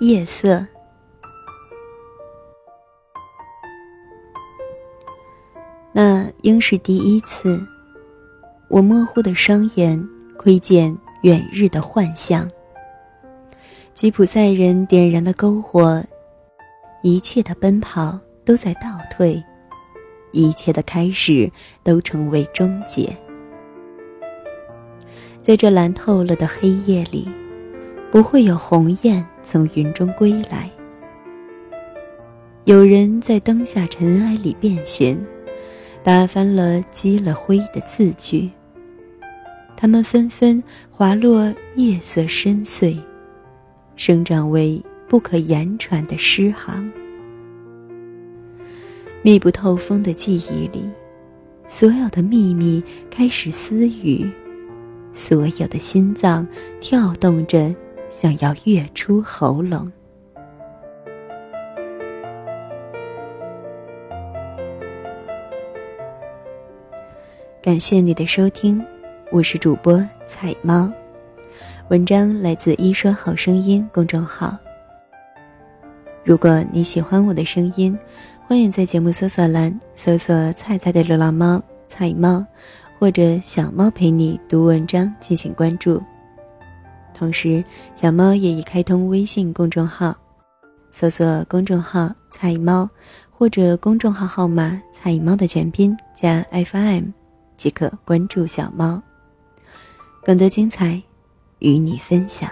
夜色。那应是第一次，我模糊的双眼窥见远日的幻象。吉普赛人点燃的篝火，一切的奔跑都在倒退，一切的开始都成为终结。在这蓝透了的黑夜里，不会有鸿雁从云中归来。有人在灯下尘埃里遍寻。打翻了积了灰的字句，它们纷纷滑落夜色深邃，生长为不可言传的诗行。密不透风的记忆里，所有的秘密开始私语，所有的心脏跳动着，想要跃出喉咙。感谢你的收听，我是主播彩猫。文章来自“一说好声音”公众号。如果你喜欢我的声音，欢迎在节目搜索栏搜索“菜菜的流浪猫”彩猫，或者“小猫陪你读文章”进行关注。同时，小猫也已开通微信公众号，搜索公众号“菜猫”或者公众号号码“菜猫”的全拼加 FM。即可关注小猫，更多精彩与你分享。